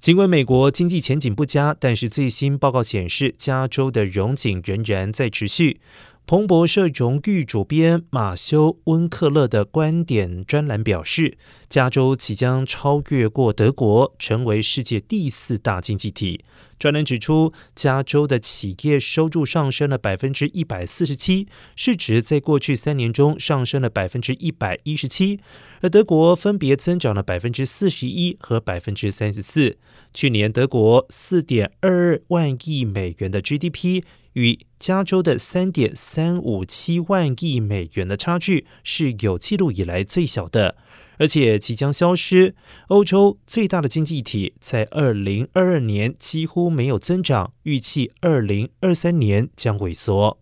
尽管美国经济前景不佳，但是最新报告显示，加州的融景仍然在持续。彭博社荣誉主编马修·温克勒的观点专栏表示，加州即将超越过德国，成为世界第四大经济体。专栏指出，加州的企业收入上升了百分之一百四十七，市值在过去三年中上升了百分之一百一十七，而德国分别增长了百分之四十一和百分之三十四。去年，德国四点二万亿美元的 GDP。与加州的三点三五七万亿美元的差距是有记录以来最小的，而且即将消失。欧洲最大的经济体在二零二二年几乎没有增长，预计二零二三年将萎缩。